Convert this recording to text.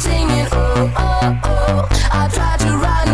singing, oh, oh, oh. I tried to run